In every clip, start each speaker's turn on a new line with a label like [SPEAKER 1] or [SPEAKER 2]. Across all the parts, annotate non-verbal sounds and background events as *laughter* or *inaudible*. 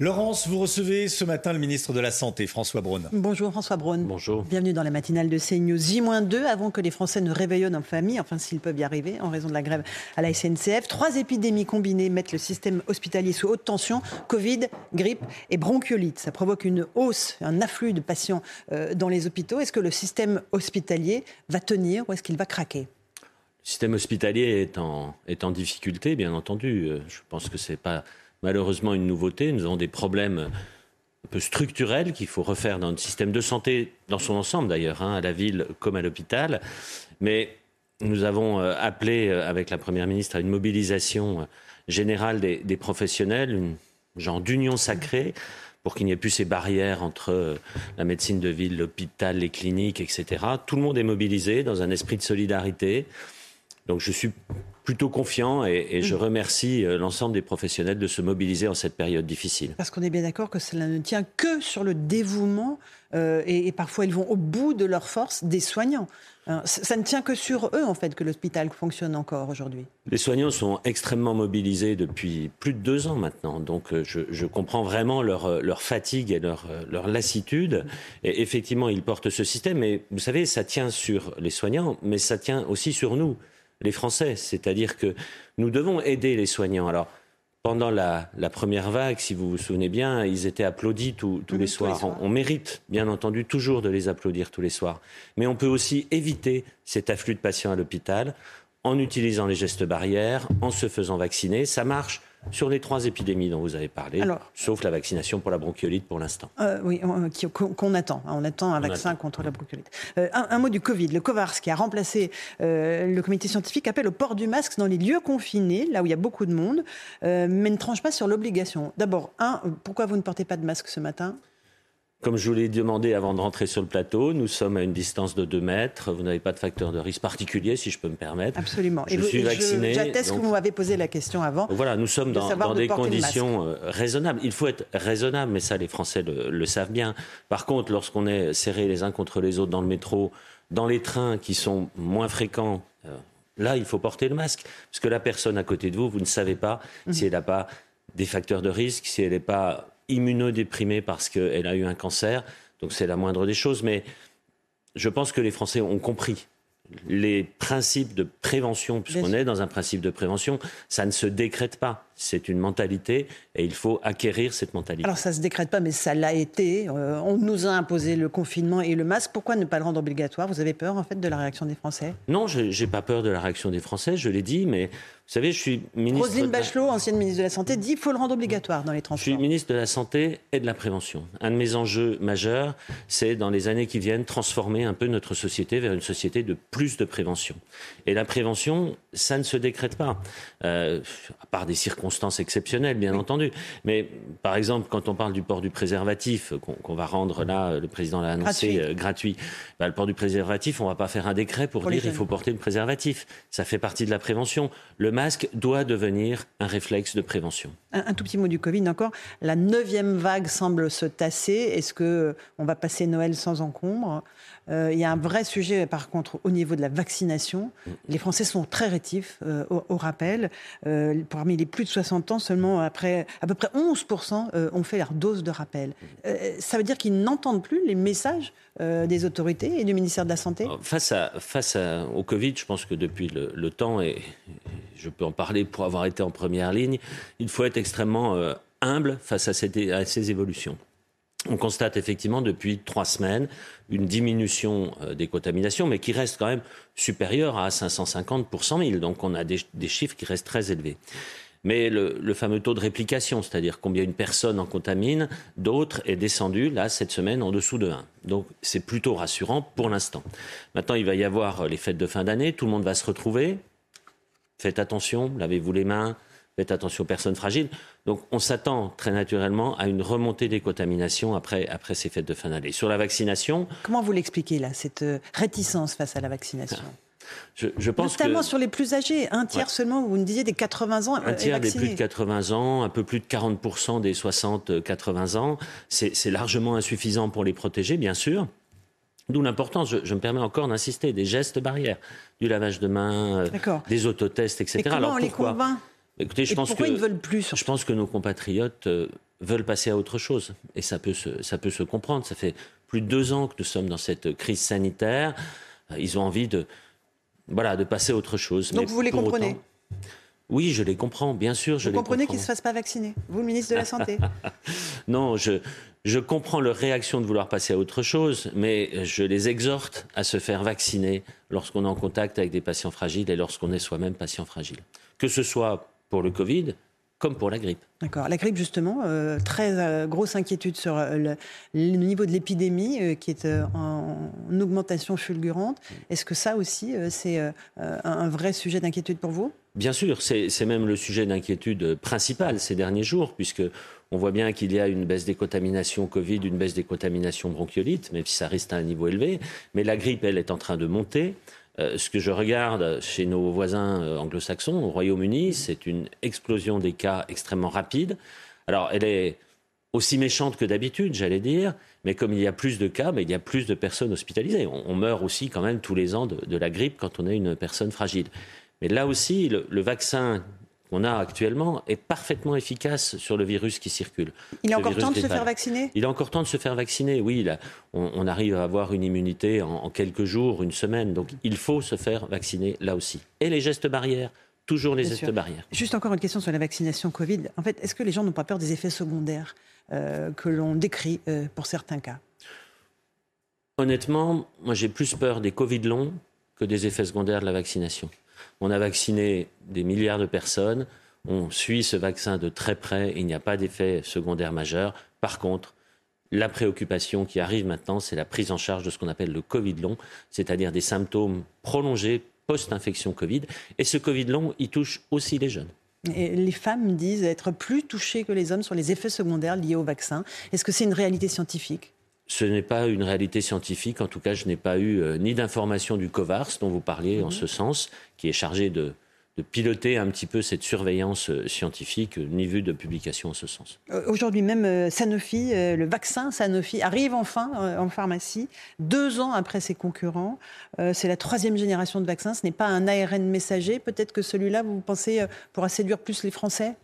[SPEAKER 1] Laurence, vous recevez ce matin le ministre de la Santé, François Braun.
[SPEAKER 2] Bonjour François Braun.
[SPEAKER 3] Bonjour.
[SPEAKER 2] Bienvenue dans la matinale de CNews J-2 avant que les Français ne réveillonnent en famille, enfin s'ils peuvent y arriver en raison de la grève à la SNCF. Trois épidémies combinées mettent le système hospitalier sous haute tension, Covid, grippe et bronchiolite. Ça provoque une hausse, un afflux de patients euh, dans les hôpitaux. Est-ce que le système hospitalier va tenir ou est-ce qu'il va craquer?
[SPEAKER 3] Le système hospitalier est en, est en difficulté, bien entendu. Euh, Je pense que c'est pas malheureusement une nouveauté. Nous avons des problèmes un peu structurels qu'il faut refaire dans notre système de santé, dans son ensemble d'ailleurs, hein, à la ville comme à l'hôpital. Mais nous avons euh, appelé euh, avec la Première ministre à une mobilisation euh, générale des, des professionnels, une genre d'union sacrée pour qu'il n'y ait plus ces barrières entre la médecine de ville, l'hôpital, les cliniques, etc. Tout le monde est mobilisé dans un esprit de solidarité. Donc je suis plutôt confiant et, et je remercie euh, l'ensemble des professionnels de se mobiliser en cette période difficile.
[SPEAKER 2] Parce qu'on est bien d'accord que cela ne tient que sur le dévouement euh, et, et parfois ils vont au bout de leur force des soignants. Hein, ça ne tient que sur eux en fait que l'hôpital fonctionne encore aujourd'hui.
[SPEAKER 3] Les soignants sont extrêmement mobilisés depuis plus de deux ans maintenant, donc euh, je, je comprends vraiment leur, leur fatigue et leur, leur lassitude. Et effectivement, ils portent ce système, mais vous savez, ça tient sur les soignants, mais ça tient aussi sur nous, les Français. C'est-à-dire que nous devons aider les soignants. Alors, pendant la, la première vague, si vous vous souvenez bien, ils étaient applaudis tous- les soirs.
[SPEAKER 2] soirs.
[SPEAKER 3] On, on mérite, bien entendu, toujours de les applaudir tous les soirs. Mais on peut aussi éviter cet afflux de patients à l'hôpital en utilisant les gestes barrières, en se faisant vacciner. Ça marche sur les trois épidémies dont vous avez parlé,
[SPEAKER 2] Alors-
[SPEAKER 3] sauf la vaccination pour la bronchiolite pour l'instant.
[SPEAKER 2] Euh, oui, qui- qu'on attend. hein. On attend un
[SPEAKER 3] On
[SPEAKER 2] vaccin
[SPEAKER 3] attend.
[SPEAKER 2] contre la bronchiolite. Euh, un, un mot du Covid. Le COVARS, qui a remplacé euh, le comité scientifique, appelle au port du masque dans les lieux confinés, là où il y a beaucoup de monde, euh, mais ne tranche pas sur l'obligation. D'abord, un, euh, pourquoi vous ne portez pas de masque ce matin?
[SPEAKER 3] Comme je vous l'ai demandé avant de rentrer sur le plateau, nous sommes à une distance de 2 mètres. Vous n'avez pas de facteur de risque particulier, si je peux me permettre.
[SPEAKER 2] Absolument.
[SPEAKER 3] Je
[SPEAKER 2] vous-
[SPEAKER 3] suis vacciné,
[SPEAKER 2] J'atteste que vous m'avez posé la question avant.
[SPEAKER 3] Voilà, nous sommes dans,
[SPEAKER 2] savoir
[SPEAKER 3] dans
[SPEAKER 2] de
[SPEAKER 3] des conditions euh, raisonnables. Il faut être raisonnable, mais ça, les Français le, le savent bien. Par contre, lorsqu'on est serrés les uns contre les autres dans le métro, dans les trains qui sont moins fréquents, euh, là, il faut porter le masque. Parce que la personne à côté de vous, vous ne savez pas
[SPEAKER 2] Mhm.
[SPEAKER 3] si elle n'a pas des facteurs de risque, si elle n'est pas immunodéprimée parce qu'elle a eu un cancer. Donc c'est la moindre des choses. Mais je pense que les Français ont compris les principes de prévention, puisqu'on est dans un principe de prévention, ça ne se décrète pas. C'est une mentalité et il faut acquérir cette mentalité.
[SPEAKER 2] Alors ça se décrète pas, mais ça l'a été. Euh, on nous a imposé le confinement et le masque. Pourquoi ne pas le rendre obligatoire? Vous avez peur en fait de la réaction des Français?
[SPEAKER 3] Non, je n'ai pas peur de la réaction des Français, je l'ai dit, mais savez, je suis ministre.
[SPEAKER 2] Roselyne Bachelot, ancienne ministre de la Santé, dit qu'il faut le rendre obligatoire dans les
[SPEAKER 3] Je suis
[SPEAKER 2] transports.
[SPEAKER 3] ministre de la Santé et de la Prévention. Un de mes enjeux majeurs, c'est dans les années qui viennent, transformer un peu notre société vers une société de plus de prévention. Et la prévention, ça ne se décrète pas, euh, à part des circonstances exceptionnelles, bien entendu. Mais par exemple, quand on parle du port du préservatif, qu'on va rendre là, le président l'a annoncé,
[SPEAKER 2] Gratuit.
[SPEAKER 3] euh, gratuit, bah, le port du préservatif, on va pas faire un décret pour, dire il
[SPEAKER 2] jeunes.
[SPEAKER 3] faut porter le préservatif. Ça fait partie de la prévention. Le masque doit devenir un réflexe de prévention.
[SPEAKER 2] Un, un tout petit mot du Covid encore. La neuvième vague semble se tasser. Est-ce que euh, on va passer Noël sans encombre? Euh, Il y a un vrai sujet, par contre, au niveau de la vaccination. Les Français sont très rétifs euh, au, au rappel. Euh, parmi les plus de 60 ans, seulement après, à peu près 11% euh, ont fait leur dose de rappel. Ça veut dire qu'ils n'entendent plus les messages des autorités et du ministère de la Santé?
[SPEAKER 3] Face, à, face à- au Covid, je pense que depuis le, le temps, et je peux en parler pour avoir été en première ligne, il faut être extrêmement euh, humble face à, ces évolutions. On constate effectivement depuis trois semaines une diminution euh, des contaminations, mais qui reste quand même supérieure à 550 pour 100 000. Donc on a des, chiffres qui restent très élevés. Mais le, le fameux taux de réplication, c'est-à-dire combien une personne en contamine, d'autres, est descendu, là, cette semaine, en dessous de 1. Donc c'est plutôt rassurant pour l'instant. Maintenant, il va y avoir les fêtes de fin d'année, tout le monde va se retrouver. Faites attention, lavez-vous les mains, faites attention aux personnes fragiles. Donc on s'attend très naturellement à une remontée des contaminations après, après ces fêtes de fin d'année. Sur la vaccination...
[SPEAKER 2] Comment vous l'expliquez là, cette euh, réticence face à la vaccination? *laughs*
[SPEAKER 3] Je, pense
[SPEAKER 2] Notamment sur les plus âgés, un tiers seulement, vous nous disiez des 80 ans.
[SPEAKER 3] Un tiers des plus de 80 ans, un peu plus de 40% des 60-80 ans. C'est largement insuffisant pour les protéger, bien sûr. D'où l'importance, je, me permets encore d'insister, des gestes barrières, du lavage de mains, euh, des autotests, etc.
[SPEAKER 2] Mais comment Alors, on les convainc
[SPEAKER 3] Écoutez, je pense
[SPEAKER 2] pourquoi
[SPEAKER 3] que,
[SPEAKER 2] ils ne veulent plus
[SPEAKER 3] Je pense que nos compatriotes euh, veulent passer à autre chose. Et ça peut, se, ça peut se comprendre. Ça fait plus de deux ans que nous sommes dans cette crise sanitaire. Euh, ils ont envie de, voilà, de passer à autre chose.
[SPEAKER 2] Donc vous les comprenez
[SPEAKER 3] oui, je les comprends, bien sûr. Je
[SPEAKER 2] vous comprenez qu'ils ne se fassent pas vacciner, vous, le ministre de la Santé *laughs*
[SPEAKER 3] Non, je, je comprends leur réaction de vouloir passer à autre chose, mais je les exhorte à se faire vacciner lorsqu'on est en contact avec des patients fragiles et lorsqu'on est soi-même patient fragile. Que ce soit pour le Covid, comme pour la grippe.
[SPEAKER 2] D'accord. La grippe, justement, euh, très euh, grosse inquiétude sur euh, le, niveau de l'épidémie qui est en, augmentation fulgurante. Est-ce que ça aussi, c'est un vrai sujet d'inquiétude pour vous?
[SPEAKER 3] Bien sûr, c'est même le sujet d'inquiétude principal ces derniers jours, puisque on voit bien qu'il y a une baisse des contaminations Covid, une baisse des contaminations bronchiolites, même si ça reste à un niveau élevé. Mais la grippe, elle, est en train de monter. Euh, ce que je regarde chez nos voisins euh, anglo-saxons, au Royaume-Uni, c'est une explosion des cas extrêmement rapide. Alors, elle est aussi méchante que d'habitude, j'allais dire, mais comme il y a plus de cas, mais il y a plus de personnes hospitalisées. On, meurt aussi quand même tous les ans de, la grippe quand on est une personne fragile. Mais là aussi, le vaccin qu'on a actuellement est parfaitement efficace sur le virus qui circule.
[SPEAKER 2] Il est encore temps de se faire vacciner?
[SPEAKER 3] Il est encore temps de se faire vacciner, oui. on, arrive à avoir une immunité en, quelques jours, une semaine. Donc il faut se faire vacciner là aussi. Et les gestes barrières Toujours les gestes barrières.
[SPEAKER 2] Juste encore une question sur la vaccination Covid. En fait, est-ce que les gens n'ont pas peur des effets secondaires euh, que l'on décrit euh, pour certains cas?
[SPEAKER 3] Honnêtement, moi j'ai plus peur des Covid longs que des effets secondaires de la vaccination. On a vacciné des milliards de personnes. On suit ce vaccin de très près. Il n'y a pas d'effet secondaire majeur. Par contre, la préoccupation qui arrive maintenant, c'est la prise en charge de ce qu'on appelle le Covid long, c'est-à-dire des symptômes prolongés post-infection Covid. Et ce Covid long, il touche aussi les jeunes.
[SPEAKER 2] Les femmes disent être plus touchées que les hommes sur les effets secondaires liés au vaccin. Est-ce que c'est une réalité scientifique?
[SPEAKER 3] Ce n'est pas une réalité scientifique. En tout cas, je n'ai pas eu euh, ni d'information du COVARS, dont vous parliez en mhm. ce sens, qui est chargé de, piloter un petit peu cette surveillance euh, scientifique, ni vu de publication en ce sens.
[SPEAKER 2] Euh, aujourd'hui même, Sanofi, le vaccin Sanofi arrive enfin en pharmacie, deux ans après ses concurrents. C'est la troisième génération de vaccins, ce n'est pas un ARN messager. Peut-être que celui-là, vous pensez, pourra séduire plus les Français?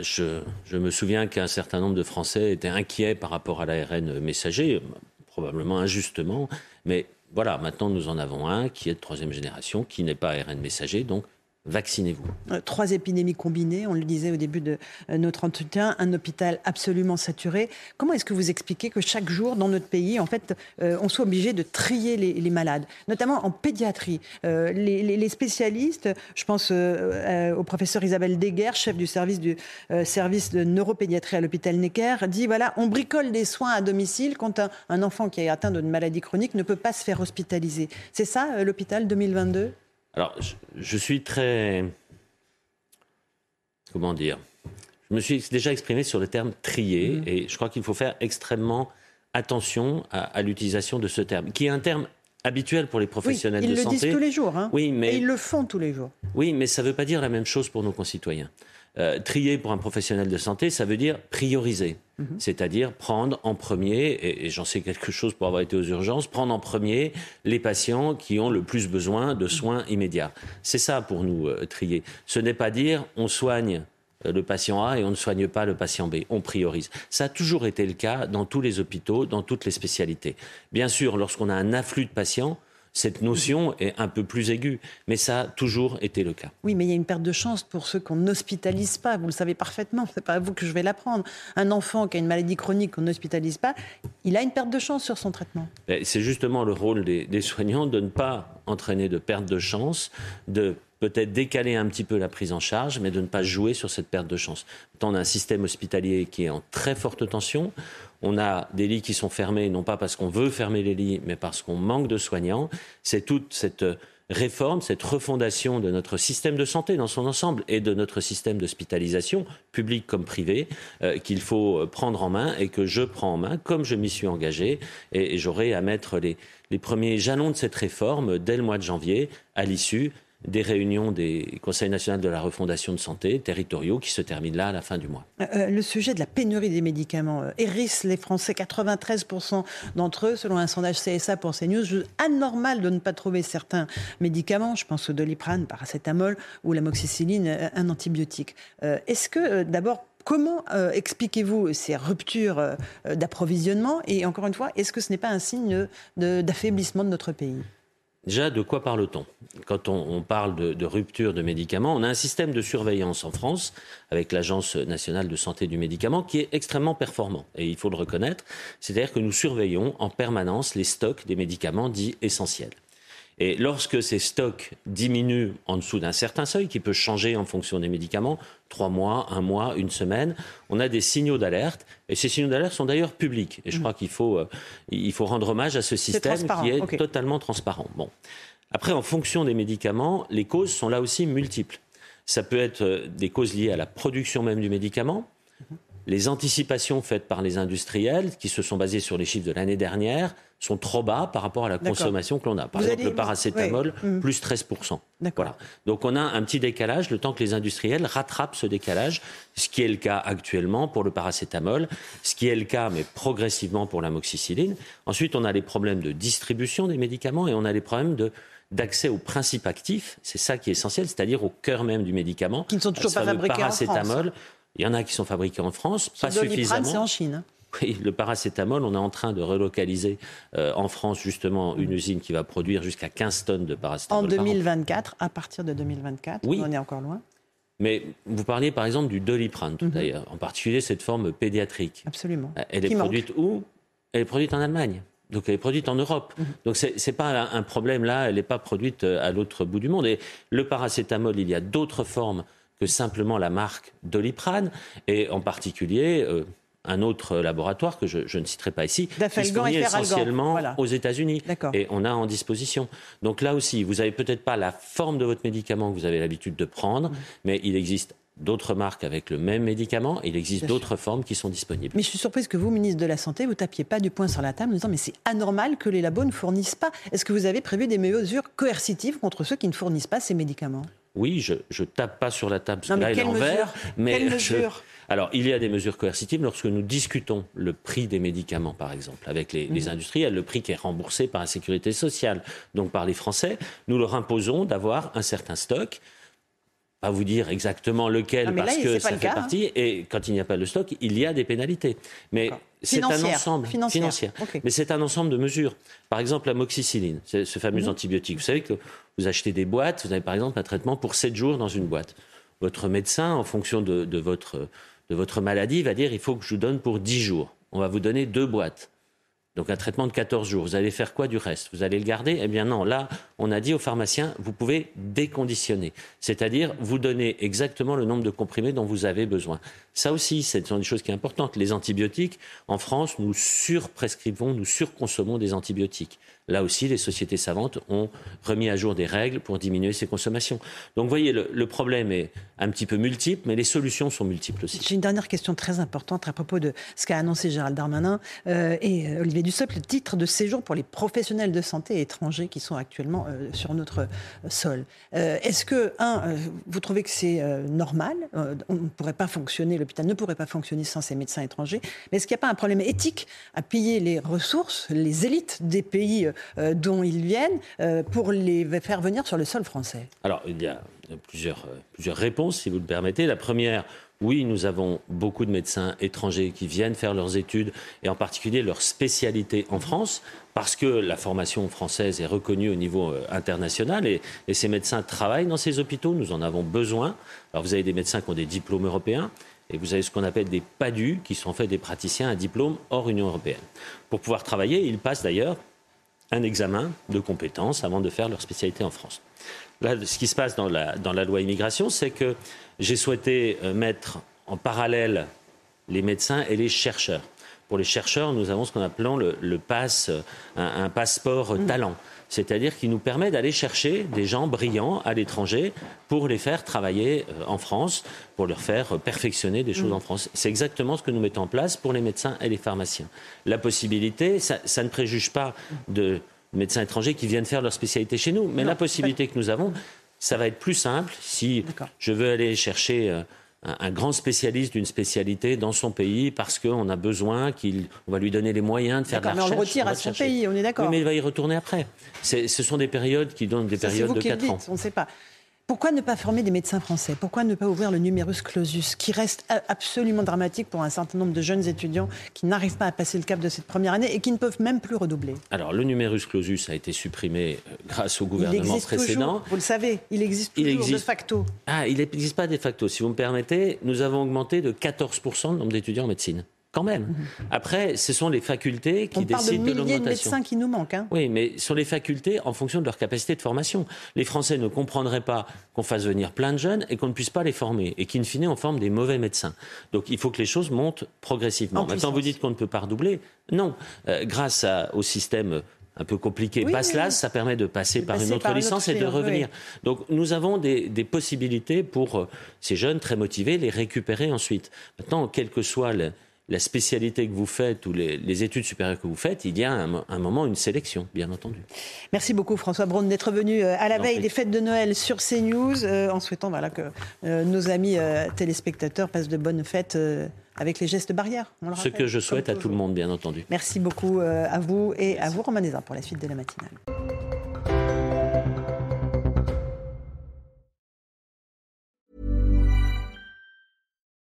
[SPEAKER 3] Je, me souviens qu'un certain nombre de Français étaient inquiets par rapport à l'ARN messager, probablement injustement, mais voilà, maintenant nous en avons un qui est de troisième génération, qui n'est pas ARN messager, donc vaccinez-vous.
[SPEAKER 2] Euh, trois épidémies combinées, on le disait au début de euh, notre entretien, un hôpital absolument saturé. Comment est-ce que vous expliquez que chaque jour dans notre pays, en fait, euh, on soit obligé de trier les, malades, notamment en pédiatrie? Les, spécialistes, je pense au professeur Isabelle Deguerre, chef du service du service de neuropédiatrie à l'hôpital Necker, dit voilà, on bricole des soins à domicile quand un, un enfant qui est atteint d'une maladie chronique ne peut pas se faire hospitaliser. C'est ça l'hôpital 2022
[SPEAKER 3] alors, je, suis très. Comment dire Je me suis déjà exprimé sur le terme trier, mmh. et je crois qu'il faut faire extrêmement attention à, l'utilisation de ce terme, qui est un terme habituel pour les professionnels
[SPEAKER 2] de
[SPEAKER 3] santé.
[SPEAKER 2] Ils le disent tous les jours, hein. oui, mais... et ils le font tous les jours.
[SPEAKER 3] Oui, mais ça ne veut pas dire la même chose pour nos concitoyens. Euh, trier pour un professionnel de santé, ça veut dire prioriser. Mhm. C'est-à-dire prendre en premier, et, j'en sais quelque chose pour avoir été aux urgences, prendre en premier les patients qui ont le plus besoin de soins immédiats. C'est ça pour nous, euh, trier. Ce n'est pas dire on soigne euh, le patient A et on ne soigne pas le patient B. On priorise. Ça a toujours été le cas dans tous les hôpitaux, dans toutes les spécialités. Bien sûr, lorsqu'on a un afflux de patients, cette notion est un peu plus aiguë. Mais ça a toujours été le cas.
[SPEAKER 2] Oui, mais il y a une perte de chance pour ceux qu'on n'hospitalise pas. Vous le savez parfaitement. Ce n'est pas à vous que je vais l'apprendre. Un enfant qui a une maladie chronique qu'on n'hospitalise pas, il a une perte de chance sur son traitement.
[SPEAKER 3] C'est justement le rôle des, des soignants de ne pas entraîner de perte de chance, de peut-être décaler un petit peu la prise en charge, mais de ne pas jouer sur cette perte de chance. On a un système hospitalier qui est en très forte tension. On a des lits qui sont fermés, non pas parce qu'on veut fermer les lits, mais parce qu'on manque de soignants. C'est toute cette réforme, cette refondation de notre système de santé dans son ensemble et de notre système d'hospitalisation, public comme privé, euh, qu'il faut prendre en main et que je prends en main, comme je m'y suis engagé. Et, j'aurai à mettre les, les premiers jalons de cette réforme dès le mois de janvier, à l'issue des réunions des conseils nationaux de la refondation de santé territoriaux qui se terminent là à la fin du mois.
[SPEAKER 2] Euh, euh, le sujet de la pénurie des médicaments euh, hérisse les Français. 93% d'entre eux, selon un sondage CSA pour CNews, jugent anormal de ne pas trouver certains médicaments. Je pense au doliprane, paracétamol ou l'amoxicilline, un antibiotique. Est-ce que, d'abord, Comment expliquez-vous ces ruptures d'approvisionnement? Et encore une fois, est-ce que ce n'est pas un signe d'affaiblissement de notre pays?
[SPEAKER 3] Déjà, de quoi parle-t-on Quand on, parle de, rupture de médicaments, on a un système de surveillance en France avec l'Agence nationale de santé du médicament qui est extrêmement performant. Et il faut le reconnaître. C'est-à-dire que nous surveillons en permanence les stocks des médicaments dits essentiels. Et lorsque ces stocks diminuent en dessous d'un certain seuil, qui peut changer en fonction des médicaments, trois mois, un mois, une semaine, on a des signaux d'alerte. Et ces signaux d'alerte sont d'ailleurs publics. Et je crois qu'il faut, euh, il faut rendre hommage à ce système qui est totalement transparent. Bon. Après, en fonction des médicaments, les causes sont là aussi multiples. Ça peut être euh, des causes liées à la production même du médicament, les anticipations faites par les industriels, qui se sont basées sur les chiffres de l'année dernière, sont trop bas par rapport à la consommation que l'on a. Par exemple, le paracétamol, mm. plus 13%. Voilà. Donc on a un petit décalage, le temps que les industriels rattrapent ce décalage, ce qui est le cas actuellement pour le paracétamol, ce qui est le cas, mais progressivement pour l'amoxicilline. Ensuite, on a les problèmes de distribution des médicaments et on a les problèmes de d'accès aux principes actifs, c'est ça qui est essentiel, c'est-à-dire au cœur même du médicament.
[SPEAKER 2] Qui ne sont toujours pas fabriqués en France.
[SPEAKER 3] Il y en a qui sont fabriqués en France, pas suffisamment.
[SPEAKER 2] c'est en Chine. Hein.
[SPEAKER 3] Oui, le paracétamol, on est en train de relocaliser euh, en France justement une mm. usine qui va produire jusqu'à 15 tonnes de paracétamol.
[SPEAKER 2] En 2024, à partir de 2024, oui. on est encore loin.
[SPEAKER 3] Mais vous parliez par exemple du doliprane tout d'ailleurs, en particulier cette forme pédiatrique.
[SPEAKER 2] Absolument.
[SPEAKER 3] Euh, elle est produite où? Elle est produite en Allemagne. Donc elle est produite en Europe. Mm-hmm. Donc ce n'est pas un problème là, elle n'est pas produite euh, à l'autre bout du monde. Et le paracétamol, il y a d'autres formes que simplement la marque Doliprane, et en particulier euh, un autre laboratoire que je, ne citerai pas ici, qui se fournit essentiellement aux États-Unis. Et on a en disposition. Donc là aussi, vous n'avez peut-être pas la forme de votre médicament que vous avez l'habitude de prendre, mm. mais il existe d'autres marques avec le même médicament. Il existe d'autres formes qui sont disponibles.
[SPEAKER 2] Mais je suis surprise que vous, ministre de la Santé, vous tapiez pas du poing sur la table en disant mais c'est anormal que les labos ne fournissent pas. Est-ce que vous avez prévu des mesures coercitives contre ceux qui ne fournissent pas ces médicaments?
[SPEAKER 3] Oui, je ne tape pas sur la table, parce que là, il est en vert.
[SPEAKER 2] Mais
[SPEAKER 3] Alors, il y a des mesures coercitives lorsque nous discutons le prix des médicaments, par exemple, avec les, les mhm. industriels, le prix qui est remboursé par la sécurité sociale, donc par les Français. Nous leur imposons d'avoir un certain stock pas vous dire exactement lequel parce que ça fait partie. Hein. Et quand il n'y a pas de stock, il y a des pénalités. Mais c'est un ensemble financier. Mais c'est un ensemble de mesures. Par exemple, la moxicilline, ce fameux mhm. antibiotique. Vous savez que vous achetez des boîtes, vous avez par exemple un traitement pour 7 jours dans une boîte. Votre médecin, en fonction de, de, votre, de votre maladie, va dire il faut que je vous donne pour 10 jours. On va vous donner deux boîtes. Donc un traitement de 14 jours. Vous allez faire quoi du reste? Vous allez le garder? Eh bien non, là, on a dit aux pharmaciens, vous pouvez déconditionner. C'est-à-dire, vous donner exactement le nombre de comprimés dont vous avez besoin. Ça aussi, ce sont des choses qui sont importantes. Les antibiotiques, en France, nous surprescrivons, nous surconsommons des antibiotiques. Là aussi, les sociétés savantes ont remis à jour des règles pour diminuer ces consommations. Donc, vous voyez, le, problème est un petit peu multiple, mais les solutions sont multiples aussi.
[SPEAKER 2] J'ai une dernière question très importante à propos de ce qu'a annoncé Gérald Darmanin euh, et euh, Olivier Dussopt, le titre de séjour pour les professionnels de santé étrangers qui sont actuellement euh, sur notre sol. Est-ce que, un, vous trouvez que c'est normal On ne pourrait pas fonctionner, l'hôpital ne pourrait pas fonctionner sans ces médecins étrangers. Mais est-ce qu'il n'y a pas un problème éthique à piller les ressources, les élites des pays dont ils viennent euh, pour les faire venir sur le sol français
[SPEAKER 3] Alors, il y a plusieurs, euh, plusieurs réponses, si vous le permettez. La première, oui, nous avons beaucoup de médecins étrangers qui viennent faire leurs études et en particulier leur spécialité en France parce que la formation française est reconnue au niveau international et, et, ces médecins travaillent dans ces hôpitaux. Nous en avons besoin. Alors vous avez des médecins qui ont des diplômes européens et vous avez ce qu'on appelle des PADU qui sont en fait des praticiens à diplôme hors Union européenne. Pour pouvoir travailler, ils passent d'ailleurs un examen de compétences avant de faire leur spécialité en France. Là, ce qui se passe dans la, dans la loi immigration, c'est que j'ai souhaité euh, mettre en parallèle les médecins et les chercheurs pour les chercheurs, nous avons ce qu'on appelle le, le pass, un, passeport mm. talent c'est-à-dire qui nous permet d'aller chercher des gens brillants à l'étranger pour les faire travailler euh, en France, pour leur faire perfectionner des choses mm. en France. C'est exactement ce que nous mettons en place pour les médecins et les pharmaciens. La possibilité, ça, ne préjuge pas de médecins étrangers qui viennent faire leur spécialité chez nous, mais la possibilité que nous avons, ça va être plus simple si je veux aller chercher un, grand spécialiste d'une spécialité dans son pays parce qu'on a besoin qu'il, on va lui donner les moyens de faire de la recherche.
[SPEAKER 2] Mais on le retire à son pays, on est d'accord.
[SPEAKER 3] Oui, mais il va y retourner après. Ce sont des périodes qui donnent des périodes de 4 ans.
[SPEAKER 2] On ne sait pas. Pourquoi ne pas former des médecins français? Pourquoi ne pas ouvrir le numerus clausus, qui reste absolument dramatique pour un certain nombre de jeunes étudiants qui n'arrivent pas à passer le cap de cette première année et qui ne peuvent même plus redoubler?
[SPEAKER 3] Alors, le numerus clausus a été supprimé euh, grâce au gouvernement précédent.
[SPEAKER 2] vous le savez, il existe toujours de facto.
[SPEAKER 3] Ah, il n'existe pas de facto. Si vous me permettez, nous avons augmenté de 14% le nombre d'étudiants en médecine quand même. Mhm. Après, ce sont les facultés qui décident de, l'augmentation.
[SPEAKER 2] de médecins qui nous manquent. Hein.
[SPEAKER 3] Oui, mais sur les facultés en fonction de leur capacité de formation. Les Français ne comprendraient pas qu'on fasse venir plein de jeunes et qu'on ne puisse pas les former et qu'in fine on forme des mauvais médecins. Donc il faut que les choses montent progressivement. Maintenant, vous dites qu'on ne peut pas redoubler. Non, euh, grâce au système un peu compliqué. Oui, ça permet de passer par une autre licence et de revenir. Donc nous avons des, possibilités pour euh, ces jeunes très motivés, les récupérer ensuite. Maintenant, quel que soit le, la spécialité que vous faites ou les, études supérieures que vous faites, il y a un, un, moment une sélection, bien entendu.
[SPEAKER 2] Merci beaucoup François Braun d'être venu euh, à la veille des fêtes de Noël sur CNews, euh, en souhaitant voilà, que euh, nos amis téléspectateurs passent de bonnes fêtes avec les gestes barrières.
[SPEAKER 3] Ce que je souhaite à tout le monde, bien entendu.
[SPEAKER 2] Merci beaucoup à vous et à vous, Romain pour la suite de la matinale.